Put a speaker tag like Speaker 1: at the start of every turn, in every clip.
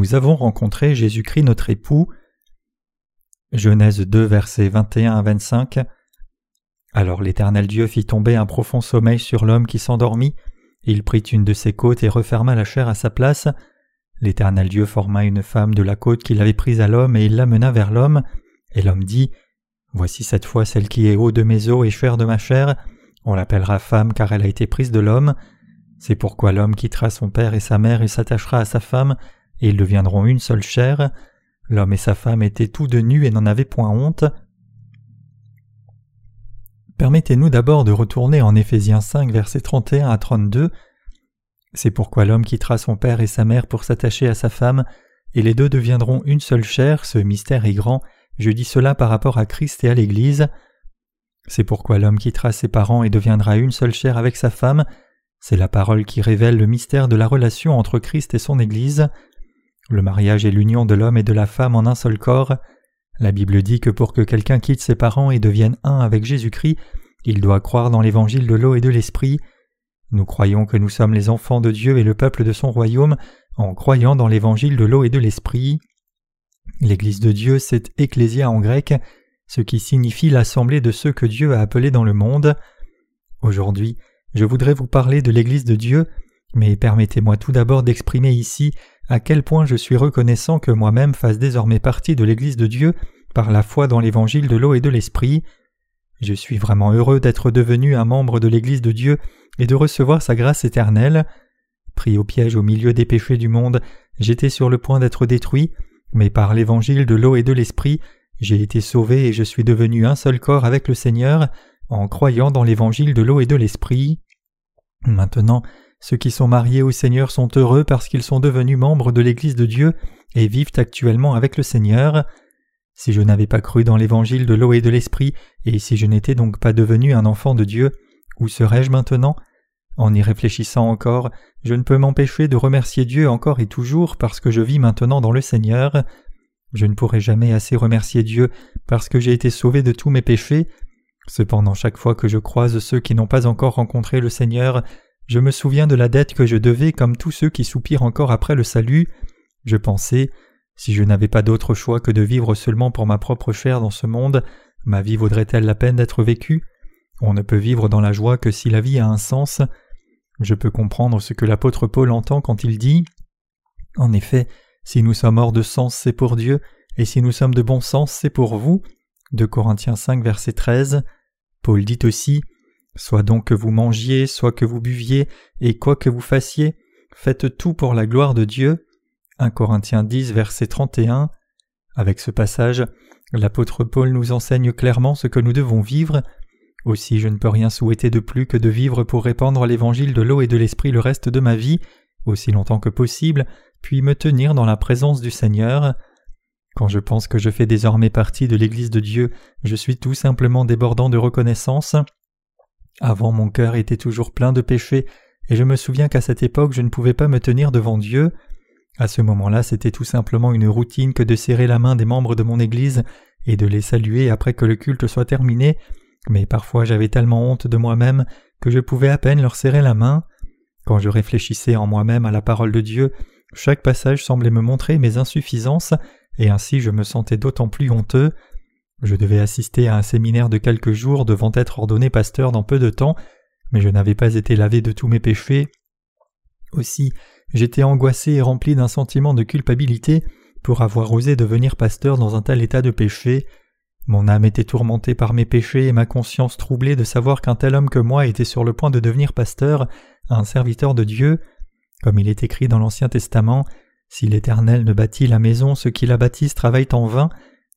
Speaker 1: Nous avons rencontré Jésus-Christ notre époux. Genèse 2 versets 21 à 25. Alors l'Éternel Dieu fit tomber un profond sommeil sur l'homme qui s'endormit. Il prit une de ses côtes et referma la chair à sa place. L'Éternel Dieu forma une femme de la côte qu'il avait prise à l'homme et il l'amena vers l'homme. Et l'homme dit Voici cette fois celle qui est haut de mes os et chair de ma chair. On l'appellera femme car elle a été prise de l'homme. C'est pourquoi l'homme quittera son père et sa mère et s'attachera à sa femme, et ils deviendront une seule chair. L'homme et sa femme étaient tous de nus et n'en avaient point honte. Permettez-nous d'abord de retourner en Éphésiens 5 versets 31 à 32. C'est pourquoi l'homme quittera son père et sa mère pour s'attacher à sa femme, et les deux deviendront une seule chair, ce mystère est grand, je dis cela par rapport à Christ et à l'Église. C'est pourquoi l'homme quittera ses parents et deviendra une seule chair avec sa femme, c'est la parole qui révèle le mystère de la relation entre Christ et son Église. Le mariage est l'union de l'homme et de la femme en un seul corps. La Bible dit que pour que quelqu'un quitte ses parents et devienne un avec Jésus-Christ, il doit croire dans l'évangile de l'eau et de l'esprit. Nous croyons que nous sommes les enfants de Dieu et le peuple de son royaume en croyant dans l'évangile de l'eau et de l'esprit. L'Église de Dieu, c'est Ecclésia en grec, ce qui signifie l'assemblée de ceux que Dieu a appelés dans le monde. Aujourd'hui, je voudrais vous parler de l'Église de Dieu, mais permettez-moi tout d'abord d'exprimer ici à quel point je suis reconnaissant que moi-même fasse désormais partie de l'Église de Dieu par la foi dans l'Évangile de l'eau et de l'Esprit. Je suis vraiment heureux d'être devenu un membre de l'Église de Dieu et de recevoir sa grâce éternelle. Pris au piège au milieu des péchés du monde, j'étais sur le point d'être détruit, mais par l'Évangile de l'eau et de l'Esprit, j'ai été sauvé et je suis devenu un seul corps avec le Seigneur, en croyant dans l'évangile de l'eau et de l'esprit. Maintenant, ceux qui sont mariés au Seigneur sont heureux parce qu'ils sont devenus membres de l'Église de Dieu et vivent actuellement avec le Seigneur. Si je n'avais pas cru dans l'évangile de l'eau et de l'esprit, et si je n'étais donc pas devenu un enfant de Dieu, où serais-je maintenant? En y réfléchissant encore, je ne peux m'empêcher de remercier Dieu encore et toujours parce que je vis maintenant dans le Seigneur. Je ne pourrai jamais assez remercier Dieu parce que j'ai été sauvé de tous mes péchés, Cependant chaque fois que je croise ceux qui n'ont pas encore rencontré le Seigneur, je me souviens de la dette que je devais comme tous ceux qui soupirent encore après le salut. Je pensais, si je n'avais pas d'autre choix que de vivre seulement pour ma propre chair dans ce monde, ma vie vaudrait-elle la peine d'être vécue? On ne peut vivre dans la joie que si la vie a un sens. Je peux comprendre ce que l'apôtre Paul entend quand il dit En effet, si nous sommes hors de sens, c'est pour Dieu, et si nous sommes de bon sens, c'est pour vous. De Corinthiens 5, verset 13. Paul dit aussi Soit donc que vous mangiez, soit que vous buviez, et quoi que vous fassiez, faites tout pour la gloire de Dieu. 1 Corinthiens 10, verset 31. Avec ce passage, l'apôtre Paul nous enseigne clairement ce que nous devons vivre. Aussi je ne peux rien souhaiter de plus que de vivre pour répandre l'évangile de l'eau et de l'esprit le reste de ma vie, aussi longtemps que possible, puis me tenir dans la présence du Seigneur. Quand je pense que je fais désormais partie de l'Église de Dieu, je suis tout simplement débordant de reconnaissance. Avant mon cœur était toujours plein de péchés, et je me souviens qu'à cette époque je ne pouvais pas me tenir devant Dieu. À ce moment-là, c'était tout simplement une routine que de serrer la main des membres de mon Église et de les saluer après que le culte soit terminé, mais parfois j'avais tellement honte de moi-même que je pouvais à peine leur serrer la main. Quand je réfléchissais en moi-même à la parole de Dieu, chaque passage semblait me montrer mes insuffisances et ainsi je me sentais d'autant plus honteux. Je devais assister à un séminaire de quelques jours devant être ordonné pasteur dans peu de temps, mais je n'avais pas été lavé de tous mes péchés. Aussi, j'étais angoissé et rempli d'un sentiment de culpabilité pour avoir osé devenir pasteur dans un tel état de péché. Mon âme était tourmentée par mes péchés et ma conscience troublée de savoir qu'un tel homme que moi était sur le point de devenir pasteur, un serviteur de Dieu. Comme il est écrit dans l'Ancien Testament, si l'Éternel ne bâtit la maison, ceux qui la bâtissent travaillent en vain.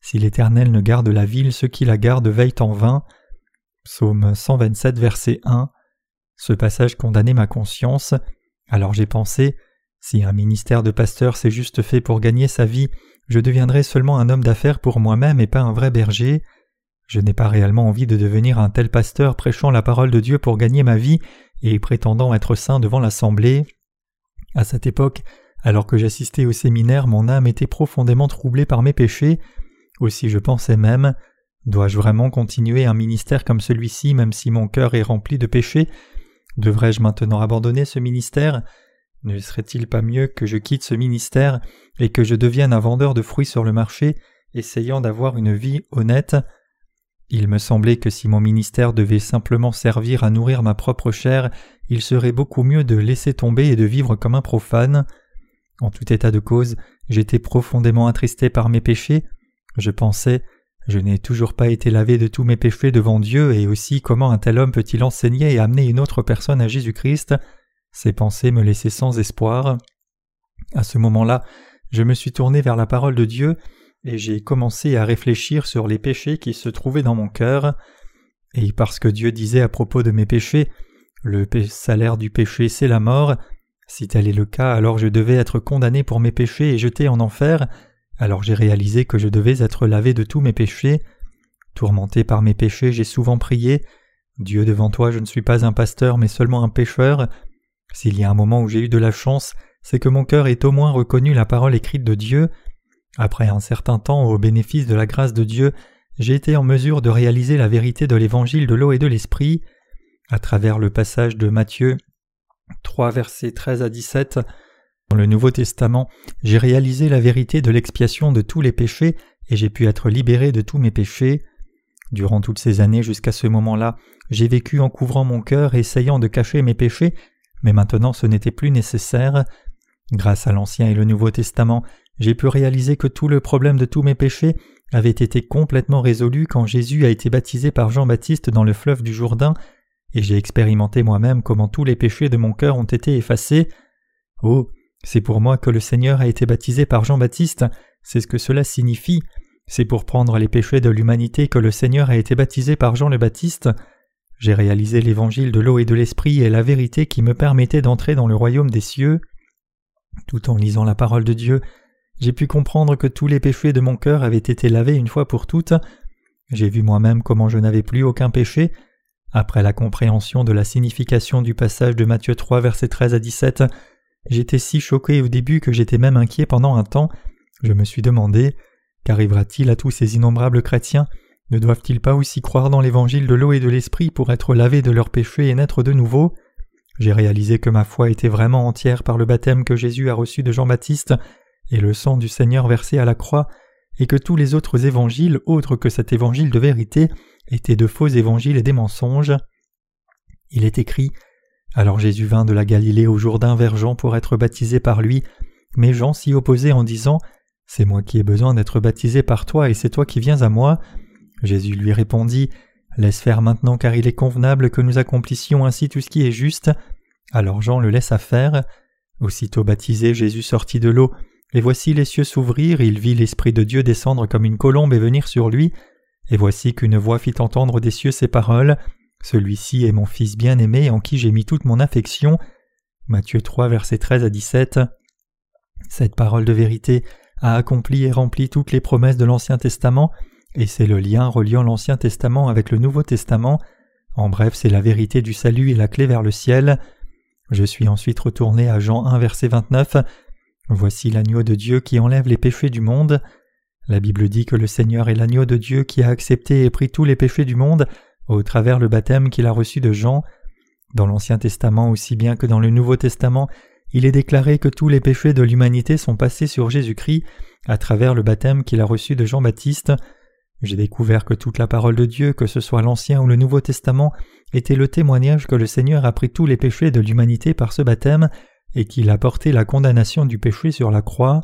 Speaker 1: Si l'Éternel ne garde la ville, ceux qui la gardent veillent en vain. Psaume 127, verset 1. Ce passage condamnait ma conscience. Alors j'ai pensé, si un ministère de pasteur s'est juste fait pour gagner sa vie, je deviendrai seulement un homme d'affaires pour moi-même et pas un vrai berger. Je n'ai pas réellement envie de devenir un tel pasteur prêchant la parole de Dieu pour gagner ma vie et prétendant être saint devant l'assemblée. À cette époque, alors que j'assistais au séminaire, mon âme était profondément troublée par mes péchés. Aussi je pensais même Dois-je vraiment continuer un ministère comme celui-ci même si mon cœur est rempli de péchés? Devrais-je maintenant abandonner ce ministère? Ne serait-il pas mieux que je quitte ce ministère et que je devienne un vendeur de fruits sur le marché, essayant d'avoir une vie honnête? Il me semblait que si mon ministère devait simplement servir à nourrir ma propre chair, il serait beaucoup mieux de laisser tomber et de vivre comme un profane. En tout état de cause, j'étais profondément attristé par mes péchés. Je pensais je n'ai toujours pas été lavé de tous mes péchés devant Dieu, et aussi comment un tel homme peut-il enseigner et amener une autre personne à Jésus-Christ? Ces pensées me laissaient sans espoir. À ce moment-là, je me suis tourné vers la parole de Dieu, et j'ai commencé à réfléchir sur les péchés qui se trouvaient dans mon cœur. Et parce que Dieu disait à propos de mes péchés, le salaire du péché c'est la mort, si tel est le cas, alors je devais être condamné pour mes péchés et jeté en enfer, alors j'ai réalisé que je devais être lavé de tous mes péchés. Tourmenté par mes péchés, j'ai souvent prié Dieu devant toi, je ne suis pas un pasteur, mais seulement un pécheur. S'il y a un moment où j'ai eu de la chance, c'est que mon cœur ait au moins reconnu la parole écrite de Dieu. Après un certain temps, au bénéfice de la grâce de Dieu, j'ai été en mesure de réaliser la vérité de l'évangile de l'eau et de l'esprit. À travers le passage de Matthieu 3 versets 13 à 17, dans le Nouveau Testament, j'ai réalisé la vérité de l'expiation de tous les péchés et j'ai pu être libéré de tous mes péchés. Durant toutes ces années jusqu'à ce moment-là, j'ai vécu en couvrant mon cœur, essayant de cacher mes péchés, mais maintenant ce n'était plus nécessaire. Grâce à l'Ancien et le Nouveau Testament, j'ai pu réaliser que tout le problème de tous mes péchés avait été complètement résolu quand Jésus a été baptisé par Jean-Baptiste dans le fleuve du Jourdain, et j'ai expérimenté moi-même comment tous les péchés de mon cœur ont été effacés. Oh, c'est pour moi que le Seigneur a été baptisé par Jean-Baptiste, c'est ce que cela signifie. C'est pour prendre les péchés de l'humanité que le Seigneur a été baptisé par Jean le Baptiste. J'ai réalisé l'évangile de l'eau et de l'esprit et la vérité qui me permettait d'entrer dans le royaume des cieux. Tout en lisant la parole de Dieu, j'ai pu comprendre que tous les péchés de mon cœur avaient été lavés une fois pour toutes. J'ai vu moi-même comment je n'avais plus aucun péché. Après la compréhension de la signification du passage de Matthieu 3 versets 13 à 17, J'étais si choqué au début que j'étais même inquiet pendant un temps. Je me suis demandé qu'arrivera-t-il à tous ces innombrables chrétiens? Ne doivent-ils pas aussi croire dans l'évangile de l'eau et de l'esprit pour être lavés de leurs péchés et naître de nouveau? J'ai réalisé que ma foi était vraiment entière par le baptême que Jésus a reçu de Jean-Baptiste et le sang du Seigneur versé à la croix, et que tous les autres évangiles autres que cet évangile de vérité étaient de faux évangiles et des mensonges. Il est écrit alors Jésus vint de la Galilée au Jourdain vers Jean pour être baptisé par lui, mais Jean s'y opposait en disant C'est moi qui ai besoin d'être baptisé par toi et c'est toi qui viens à moi. Jésus lui répondit Laisse faire maintenant car il est convenable que nous accomplissions ainsi tout ce qui est juste. Alors Jean le laissa faire. Aussitôt baptisé, Jésus sortit de l'eau, et voici les cieux s'ouvrir, il vit l'Esprit de Dieu descendre comme une colombe et venir sur lui, et voici qu'une voix fit entendre des cieux ces paroles. Celui-ci est mon Fils bien-aimé en qui j'ai mis toute mon affection. Matthieu 3, versets 13 à 17. Cette parole de vérité a accompli et rempli toutes les promesses de l'Ancien Testament, et c'est le lien reliant l'Ancien Testament avec le Nouveau Testament. En bref, c'est la vérité du salut et la clé vers le ciel. Je suis ensuite retourné à Jean 1, verset 29. Voici l'agneau de Dieu qui enlève les péchés du monde. La Bible dit que le Seigneur est l'agneau de Dieu qui a accepté et pris tous les péchés du monde au travers le baptême qu'il a reçu de Jean. Dans l'Ancien Testament aussi bien que dans le Nouveau Testament, il est déclaré que tous les péchés de l'humanité sont passés sur Jésus-Christ à travers le baptême qu'il a reçu de Jean-Baptiste. J'ai découvert que toute la parole de Dieu, que ce soit l'Ancien ou le Nouveau Testament, était le témoignage que le Seigneur a pris tous les péchés de l'humanité par ce baptême et qu'il a porté la condamnation du péché sur la croix.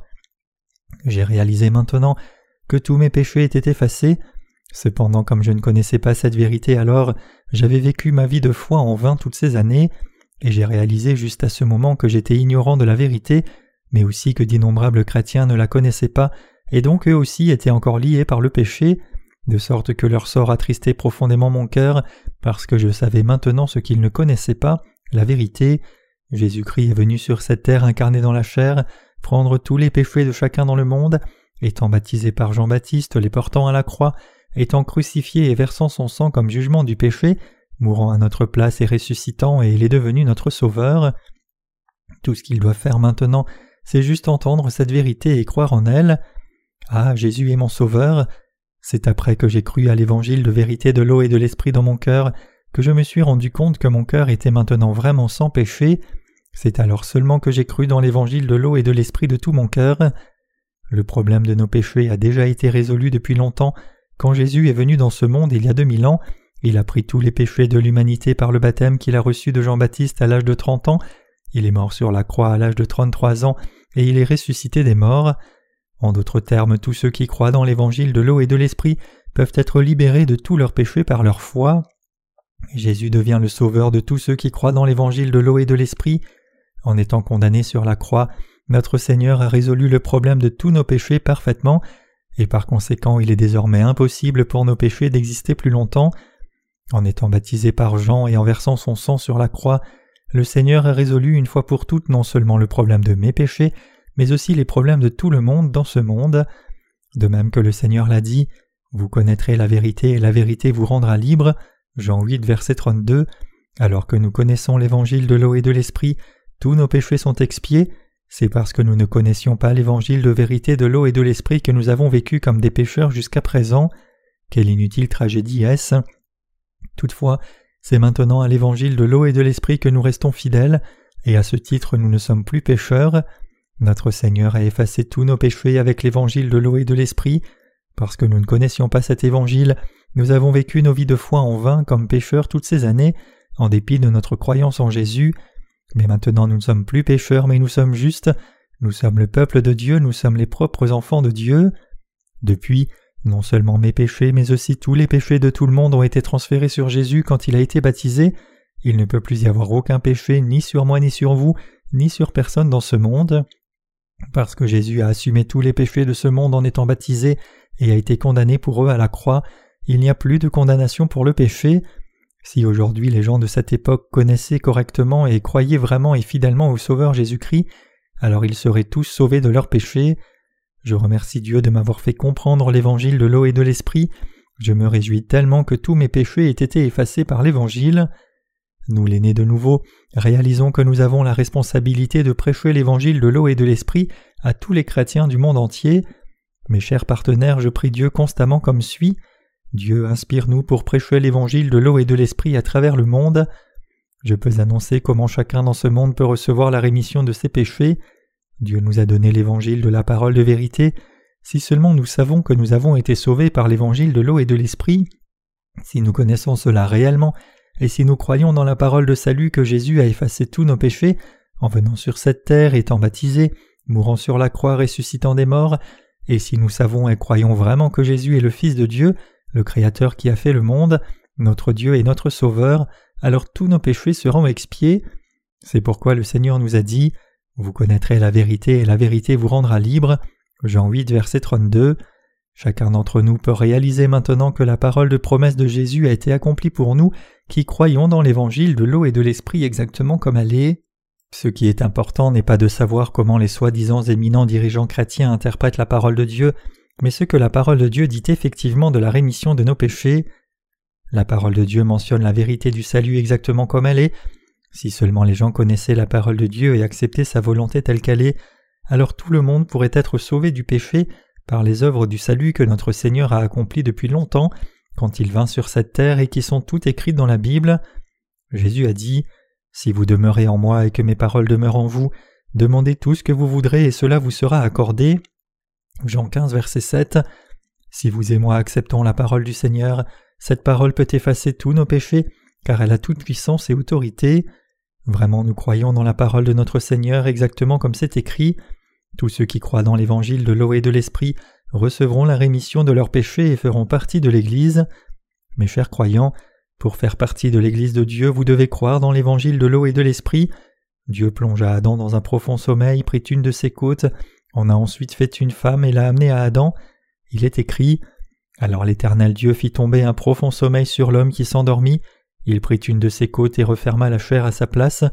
Speaker 1: J'ai réalisé maintenant que tous mes péchés étaient effacés Cependant, comme je ne connaissais pas cette vérité alors, j'avais vécu ma vie de foi en vain toutes ces années, et j'ai réalisé juste à ce moment que j'étais ignorant de la vérité, mais aussi que d'innombrables chrétiens ne la connaissaient pas, et donc eux aussi étaient encore liés par le péché, de sorte que leur sort attristait profondément mon cœur, parce que je savais maintenant ce qu'ils ne connaissaient pas, la vérité. Jésus-Christ est venu sur cette terre incarné dans la chair, prendre tous les péchés de chacun dans le monde, étant baptisé par Jean-Baptiste, les portant à la croix, étant crucifié et versant son sang comme jugement du péché, mourant à notre place et ressuscitant, et il est devenu notre Sauveur. Tout ce qu'il doit faire maintenant, c'est juste entendre cette vérité et croire en elle. Ah, Jésus est mon Sauveur. C'est après que j'ai cru à l'évangile de vérité de l'eau et de l'esprit dans mon cœur que je me suis rendu compte que mon cœur était maintenant vraiment sans péché. C'est alors seulement que j'ai cru dans l'évangile de l'eau et de l'esprit de tout mon cœur. Le problème de nos péchés a déjà été résolu depuis longtemps. Quand Jésus est venu dans ce monde il y a deux mille ans, il a pris tous les péchés de l'humanité par le baptême qu'il a reçu de Jean-Baptiste à l'âge de trente ans, il est mort sur la croix à l'âge de trente-trois ans, et il est ressuscité des morts. En d'autres termes, tous ceux qui croient dans l'évangile de l'eau et de l'esprit peuvent être libérés de tous leurs péchés par leur foi. Jésus devient le sauveur de tous ceux qui croient dans l'évangile de l'eau et de l'esprit. En étant condamné sur la croix, notre Seigneur a résolu le problème de tous nos péchés parfaitement, et par conséquent il est désormais impossible pour nos péchés d'exister plus longtemps. En étant baptisé par Jean et en versant son sang sur la croix, le Seigneur a résolu une fois pour toutes non seulement le problème de mes péchés, mais aussi les problèmes de tout le monde dans ce monde. De même que le Seigneur l'a dit, vous connaîtrez la vérité et la vérité vous rendra libre. Jean 8, verset 32. Alors que nous connaissons l'évangile de l'eau et de l'esprit, tous nos péchés sont expiés. C'est parce que nous ne connaissions pas l'évangile de vérité de l'eau et de l'esprit que nous avons vécu comme des pécheurs jusqu'à présent. Quelle inutile tragédie est-ce? Toutefois, c'est maintenant à l'évangile de l'eau et de l'esprit que nous restons fidèles, et à ce titre nous ne sommes plus pécheurs. Notre Seigneur a effacé tous nos péchés avec l'évangile de l'eau et de l'esprit. Parce que nous ne connaissions pas cet évangile, nous avons vécu nos vies de foi en vain comme pécheurs toutes ces années, en dépit de notre croyance en Jésus. Mais maintenant nous ne sommes plus pécheurs, mais nous sommes justes. Nous sommes le peuple de Dieu, nous sommes les propres enfants de Dieu. Depuis, non seulement mes péchés, mais aussi tous les péchés de tout le monde ont été transférés sur Jésus quand il a été baptisé. Il ne peut plus y avoir aucun péché, ni sur moi, ni sur vous, ni sur personne dans ce monde. Parce que Jésus a assumé tous les péchés de ce monde en étant baptisé et a été condamné pour eux à la croix, il n'y a plus de condamnation pour le péché. Si aujourd'hui les gens de cette époque connaissaient correctement et croyaient vraiment et fidèlement au Sauveur Jésus-Christ, alors ils seraient tous sauvés de leurs péchés. Je remercie Dieu de m'avoir fait comprendre l'évangile de l'eau et de l'esprit. Je me réjouis tellement que tous mes péchés aient été effacés par l'évangile. Nous, les de nouveau, réalisons que nous avons la responsabilité de prêcher l'évangile de l'eau et de l'esprit à tous les chrétiens du monde entier. Mes chers partenaires, je prie Dieu constamment comme suit. Dieu inspire-nous pour prêcher l'évangile de l'eau et de l'esprit à travers le monde. Je peux annoncer comment chacun dans ce monde peut recevoir la rémission de ses péchés. Dieu nous a donné l'évangile de la parole de vérité. Si seulement nous savons que nous avons été sauvés par l'évangile de l'eau et de l'esprit, si nous connaissons cela réellement, et si nous croyons dans la parole de salut que Jésus a effacé tous nos péchés, en venant sur cette terre, étant baptisé, mourant sur la croix, ressuscitant des morts, et si nous savons et croyons vraiment que Jésus est le Fils de Dieu, le Créateur qui a fait le monde, notre Dieu et notre Sauveur, alors tous nos péchés seront expiés. C'est pourquoi le Seigneur nous a dit Vous connaîtrez la vérité et la vérité vous rendra libre. Jean 8, verset 32. Chacun d'entre nous peut réaliser maintenant que la parole de promesse de Jésus a été accomplie pour nous qui croyons dans l'évangile de l'eau et de l'esprit exactement comme elle est. Ce qui est important n'est pas de savoir comment les soi-disant éminents dirigeants chrétiens interprètent la parole de Dieu, mais ce que la parole de Dieu dit effectivement de la rémission de nos péchés. La parole de Dieu mentionne la vérité du salut exactement comme elle est. Si seulement les gens connaissaient la parole de Dieu et acceptaient sa volonté telle qu'elle est, alors tout le monde pourrait être sauvé du péché par les œuvres du salut que notre Seigneur a accomplies depuis longtemps quand il vint sur cette terre et qui sont toutes écrites dans la Bible. Jésus a dit Si vous demeurez en moi et que mes paroles demeurent en vous, demandez tout ce que vous voudrez et cela vous sera accordé. Jean 15, verset 7. Si vous et moi acceptons la parole du Seigneur, cette parole peut effacer tous nos péchés, car elle a toute puissance et autorité. Vraiment nous croyons dans la parole de notre Seigneur exactement comme c'est écrit. Tous ceux qui croient dans l'évangile de l'eau et de l'esprit recevront la rémission de leurs péchés et feront partie de l'Église. Mes chers croyants, pour faire partie de l'Église de Dieu, vous devez croire dans l'évangile de l'eau et de l'esprit. Dieu plongea Adam dans un profond sommeil, prit une de ses côtes, en a ensuite fait une femme et l'a amenée à Adam. Il est écrit Alors l'Éternel Dieu fit tomber un profond sommeil sur l'homme qui s'endormit, il prit une de ses côtes et referma la chair à sa place.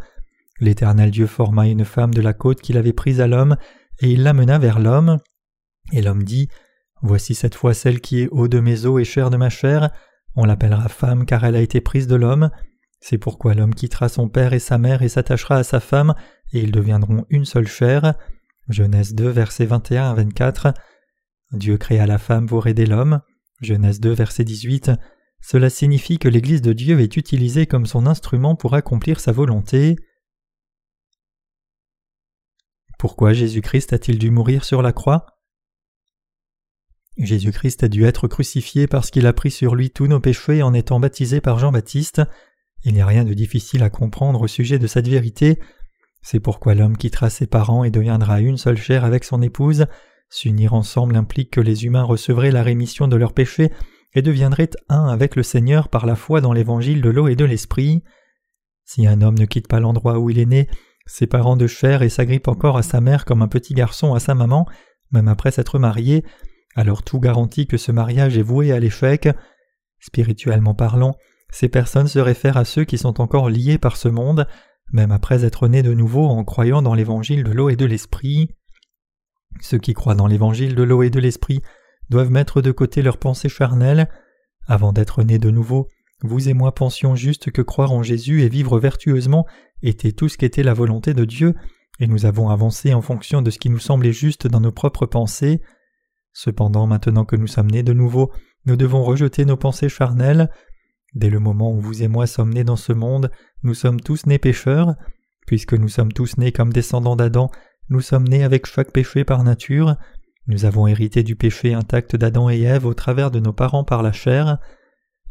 Speaker 1: L'Éternel Dieu forma une femme de la côte qu'il avait prise à l'homme, et il l'amena vers l'homme. Et l'homme dit Voici cette fois celle qui est haut de mes os et chair de ma chair. On l'appellera femme car elle a été prise de l'homme. C'est pourquoi l'homme quittera son père et sa mère et s'attachera à sa femme, et ils deviendront une seule chair. Genèse 2, versets 21 à 24. Dieu créa la femme pour aider l'homme. Genèse 2, verset 18. Cela signifie que l'Église de Dieu est utilisée comme son instrument pour accomplir sa volonté. Pourquoi Jésus-Christ a-t-il dû mourir sur la croix? Jésus-Christ a dû être crucifié parce qu'il a pris sur lui tous nos péchés en étant baptisé par Jean-Baptiste. Il n'y a rien de difficile à comprendre au sujet de cette vérité. C'est pourquoi l'homme quittera ses parents et deviendra une seule chair avec son épouse. S'unir ensemble implique que les humains recevraient la rémission de leurs péchés et deviendraient un avec le Seigneur par la foi dans l'évangile de l'eau et de l'esprit. Si un homme ne quitte pas l'endroit où il est né, ses parents de chair et s'agrippe encore à sa mère comme un petit garçon à sa maman, même après s'être marié, alors tout garantit que ce mariage est voué à l'échec. Spirituellement parlant, ces personnes se réfèrent à ceux qui sont encore liés par ce monde, même après être nés de nouveau en croyant dans l'évangile de l'eau et de l'esprit. Ceux qui croient dans l'évangile de l'eau et de l'esprit doivent mettre de côté leurs pensées charnelles. Avant d'être nés de nouveau, vous et moi pensions juste que croire en Jésus et vivre vertueusement était tout ce qu'était la volonté de Dieu, et nous avons avancé en fonction de ce qui nous semblait juste dans nos propres pensées. Cependant, maintenant que nous sommes nés de nouveau, nous devons rejeter nos pensées charnelles. Dès le moment où vous et moi sommes nés dans ce monde, nous sommes tous nés pécheurs. Puisque nous sommes tous nés comme descendants d'Adam, nous sommes nés avec chaque péché par nature. Nous avons hérité du péché intact d'Adam et Ève au travers de nos parents par la chair.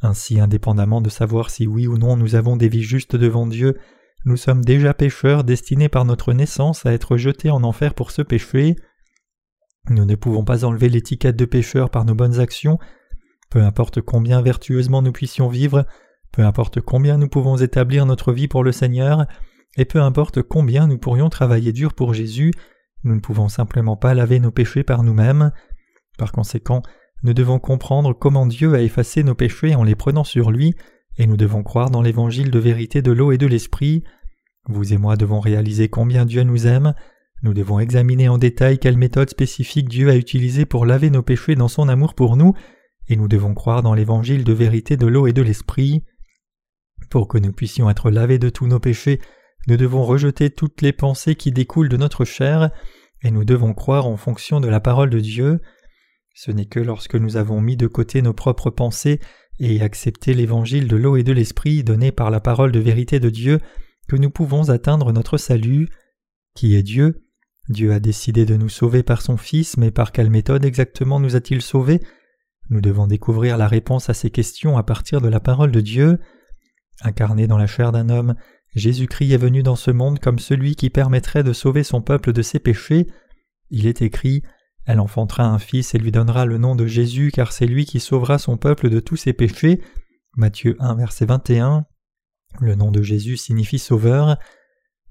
Speaker 1: Ainsi, indépendamment de savoir si oui ou non nous avons des vies justes devant Dieu, nous sommes déjà pécheurs destinés par notre naissance à être jetés en enfer pour ce péché. Nous ne pouvons pas enlever l'étiquette de pécheur par nos bonnes actions. Peu importe combien vertueusement nous puissions vivre, peu importe combien nous pouvons établir notre vie pour le Seigneur, et peu importe combien nous pourrions travailler dur pour Jésus, nous ne pouvons simplement pas laver nos péchés par nous-mêmes. Par conséquent, nous devons comprendre comment Dieu a effacé nos péchés en les prenant sur lui, et nous devons croire dans l'évangile de vérité de l'eau et de l'esprit. Vous et moi devons réaliser combien Dieu nous aime, nous devons examiner en détail quelle méthode spécifique Dieu a utilisée pour laver nos péchés dans son amour pour nous, et nous devons croire dans l'évangile de vérité de l'eau et de l'esprit. Pour que nous puissions être lavés de tous nos péchés, nous devons rejeter toutes les pensées qui découlent de notre chair, et nous devons croire en fonction de la parole de Dieu. Ce n'est que lorsque nous avons mis de côté nos propres pensées et accepté l'évangile de l'eau et de l'esprit donné par la parole de vérité de Dieu que nous pouvons atteindre notre salut. Qui est Dieu Dieu a décidé de nous sauver par son Fils, mais par quelle méthode exactement nous a-t-il sauvés? Nous devons découvrir la réponse à ces questions à partir de la parole de Dieu. Incarné dans la chair d'un homme, Jésus-Christ est venu dans ce monde comme celui qui permettrait de sauver son peuple de ses péchés. Il est écrit Elle enfantera un fils et lui donnera le nom de Jésus, car c'est lui qui sauvera son peuple de tous ses péchés. Matthieu 1, verset 21. Le nom de Jésus signifie sauveur.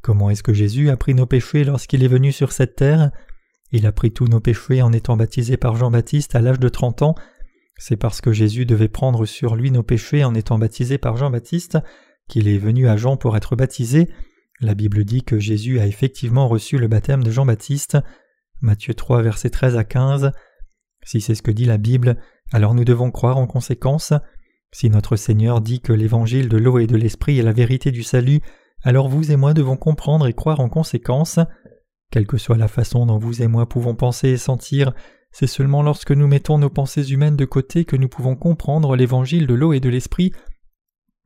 Speaker 1: Comment est-ce que Jésus a pris nos péchés lorsqu'il est venu sur cette terre? Il a pris tous nos péchés en étant baptisé par Jean-Baptiste à l'âge de trente ans. C'est parce que Jésus devait prendre sur lui nos péchés en étant baptisé par Jean-Baptiste qu'il est venu à Jean pour être baptisé. La Bible dit que Jésus a effectivement reçu le baptême de Jean-Baptiste. Matthieu 3, versets 13 à 15. Si c'est ce que dit la Bible, alors nous devons croire en conséquence. Si notre Seigneur dit que l'évangile de l'eau et de l'esprit est la vérité du salut, alors vous et moi devons comprendre et croire en conséquence. Quelle que soit la façon dont vous et moi pouvons penser et sentir, c'est seulement lorsque nous mettons nos pensées humaines de côté que nous pouvons comprendre l'évangile de l'eau et de l'esprit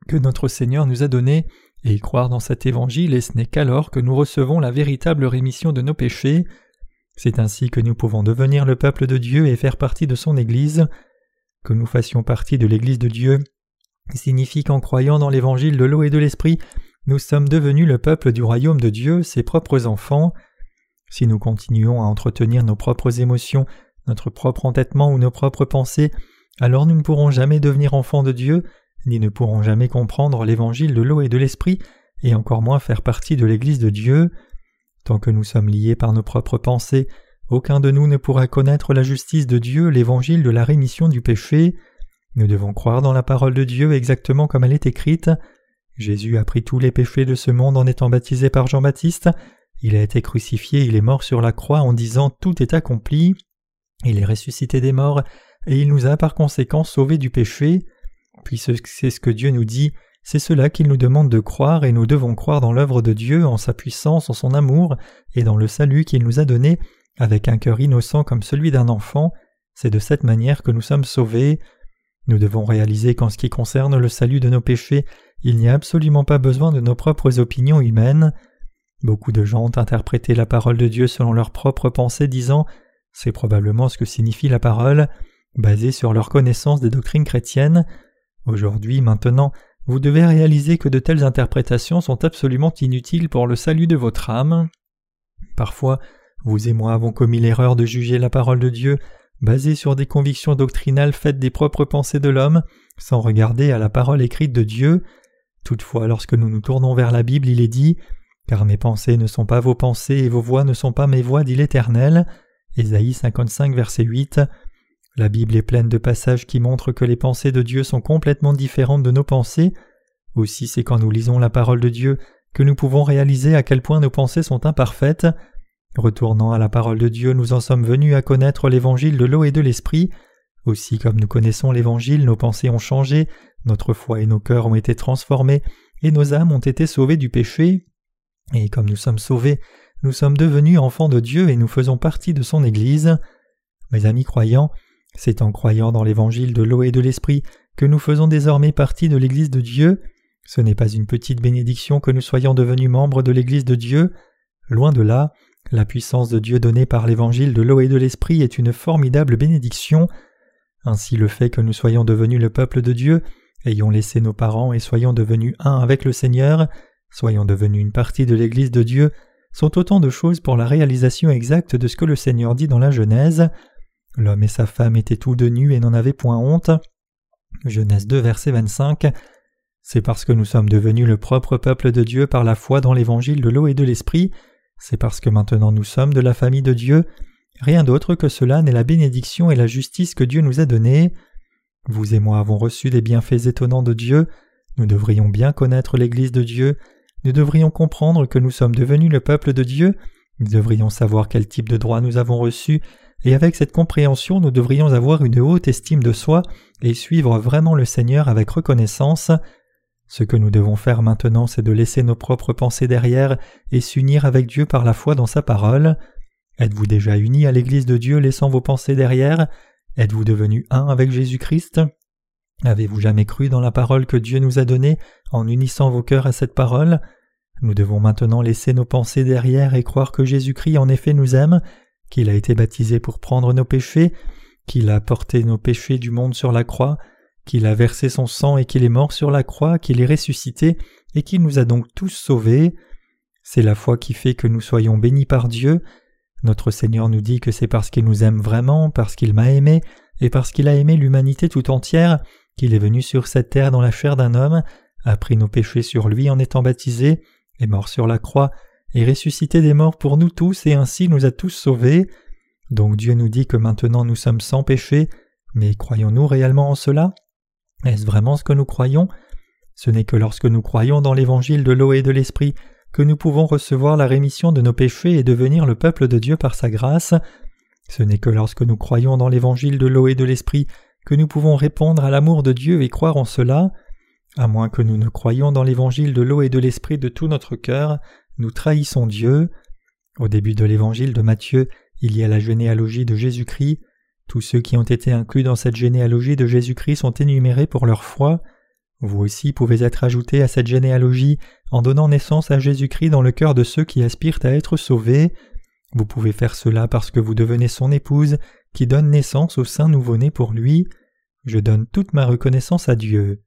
Speaker 1: que notre Seigneur nous a donné et y croire dans cet évangile, et ce n'est qu'alors que nous recevons la véritable rémission de nos péchés. C'est ainsi que nous pouvons devenir le peuple de Dieu et faire partie de son Église. Que nous fassions partie de l'Église de Dieu signifie qu'en croyant dans l'évangile de l'eau et de l'esprit, nous sommes devenus le peuple du royaume de Dieu, ses propres enfants. Si nous continuons à entretenir nos propres émotions, notre propre entêtement ou nos propres pensées, alors nous ne pourrons jamais devenir enfants de Dieu, ni ne pourrons jamais comprendre l'évangile de l'eau et de l'esprit, et encore moins faire partie de l'Église de Dieu. Tant que nous sommes liés par nos propres pensées, aucun de nous ne pourra connaître la justice de Dieu, l'évangile de la rémission du péché. Nous devons croire dans la parole de Dieu exactement comme elle est écrite. Jésus a pris tous les péchés de ce monde en étant baptisé par Jean-Baptiste, il a été crucifié, il est mort sur la croix en disant Tout est accompli, il est ressuscité des morts, et il nous a par conséquent sauvés du péché. Puis c'est ce que Dieu nous dit, c'est cela qu'il nous demande de croire, et nous devons croire dans l'œuvre de Dieu, en sa puissance, en son amour, et dans le salut qu'il nous a donné, avec un cœur innocent comme celui d'un enfant. C'est de cette manière que nous sommes sauvés. Nous devons réaliser qu'en ce qui concerne le salut de nos péchés, il n'y a absolument pas besoin de nos propres opinions humaines. Beaucoup de gens ont interprété la parole de Dieu selon leurs propres pensées, disant c'est probablement ce que signifie la parole, basée sur leur connaissance des doctrines chrétiennes. Aujourd'hui, maintenant, vous devez réaliser que de telles interprétations sont absolument inutiles pour le salut de votre âme. Parfois, vous et moi avons commis l'erreur de juger la parole de Dieu basée sur des convictions doctrinales faites des propres pensées de l'homme, sans regarder à la parole écrite de Dieu. Toutefois, lorsque nous nous tournons vers la Bible, il est dit car mes pensées ne sont pas vos pensées et vos voix ne sont pas mes voix, dit l'Éternel. Ésaïe 55, verset 8. La Bible est pleine de passages qui montrent que les pensées de Dieu sont complètement différentes de nos pensées. Aussi, c'est quand nous lisons la parole de Dieu que nous pouvons réaliser à quel point nos pensées sont imparfaites. Retournant à la parole de Dieu, nous en sommes venus à connaître l'évangile de l'eau et de l'esprit. Aussi, comme nous connaissons l'évangile, nos pensées ont changé, notre foi et nos cœurs ont été transformés, et nos âmes ont été sauvées du péché. Et comme nous sommes sauvés, nous sommes devenus enfants de Dieu et nous faisons partie de son Église. Mes amis croyants, c'est en croyant dans l'évangile de l'eau et de l'esprit que nous faisons désormais partie de l'Église de Dieu. Ce n'est pas une petite bénédiction que nous soyons devenus membres de l'Église de Dieu. Loin de là, la puissance de Dieu donnée par l'évangile de l'eau et de l'esprit est une formidable bénédiction. Ainsi le fait que nous soyons devenus le peuple de Dieu, ayons laissé nos parents et soyons devenus un avec le Seigneur, soyons devenus une partie de l'Église de Dieu, sont autant de choses pour la réalisation exacte de ce que le Seigneur dit dans la Genèse. L'homme et sa femme étaient tous deux nus et n'en avaient point honte. Genèse 2, verset 25. C'est parce que nous sommes devenus le propre peuple de Dieu par la foi dans l'évangile de l'eau et de l'esprit, c'est parce que maintenant nous sommes de la famille de Dieu, rien d'autre que cela n'est la bénédiction et la justice que Dieu nous a donnée. Vous et moi avons reçu des bienfaits étonnants de Dieu, nous devrions bien connaître l'Église de Dieu, nous devrions comprendre que nous sommes devenus le peuple de Dieu, nous devrions savoir quel type de droit nous avons reçu, et avec cette compréhension nous devrions avoir une haute estime de soi et suivre vraiment le Seigneur avec reconnaissance. Ce que nous devons faire maintenant, c'est de laisser nos propres pensées derrière et s'unir avec Dieu par la foi dans sa parole. Êtes-vous déjà unis à l'Église de Dieu laissant vos pensées derrière? Êtes-vous devenu un avec Jésus-Christ? Avez-vous jamais cru dans la parole que Dieu nous a donnée en unissant vos cœurs à cette parole? Nous devons maintenant laisser nos pensées derrière et croire que Jésus-Christ en effet nous aime, qu'il a été baptisé pour prendre nos péchés, qu'il a porté nos péchés du monde sur la croix, qu'il a versé son sang et qu'il est mort sur la croix, qu'il est ressuscité et qu'il nous a donc tous sauvés. C'est la foi qui fait que nous soyons bénis par Dieu. Notre Seigneur nous dit que c'est parce qu'il nous aime vraiment, parce qu'il m'a aimé, et parce qu'il a aimé l'humanité tout entière, qu'il est venu sur cette terre dans la chair d'un homme, a pris nos péchés sur lui en étant baptisé, est mort sur la croix, et ressuscité des morts pour nous tous et ainsi nous a tous sauvés. Donc Dieu nous dit que maintenant nous sommes sans péché, mais croyons-nous réellement en cela? Est-ce vraiment ce que nous croyons? Ce n'est que lorsque nous croyons dans l'évangile de l'eau et de l'esprit que nous pouvons recevoir la rémission de nos péchés et devenir le peuple de Dieu par sa grâce. Ce n'est que lorsque nous croyons dans l'évangile de l'eau et de l'esprit que nous pouvons répondre à l'amour de Dieu et croire en cela. À moins que nous ne croyions dans l'évangile de l'eau et de l'esprit de tout notre cœur, nous trahissons Dieu. Au début de l'évangile de Matthieu, il y a la généalogie de Jésus-Christ. Tous ceux qui ont été inclus dans cette généalogie de Jésus-Christ sont énumérés pour leur foi. Vous aussi pouvez être ajoutés à cette généalogie en donnant naissance à Jésus-Christ dans le cœur de ceux qui aspirent à être sauvés. Vous pouvez faire cela parce que vous devenez son épouse qui donne naissance au saint nouveau-né pour lui. Je donne toute ma reconnaissance à Dieu.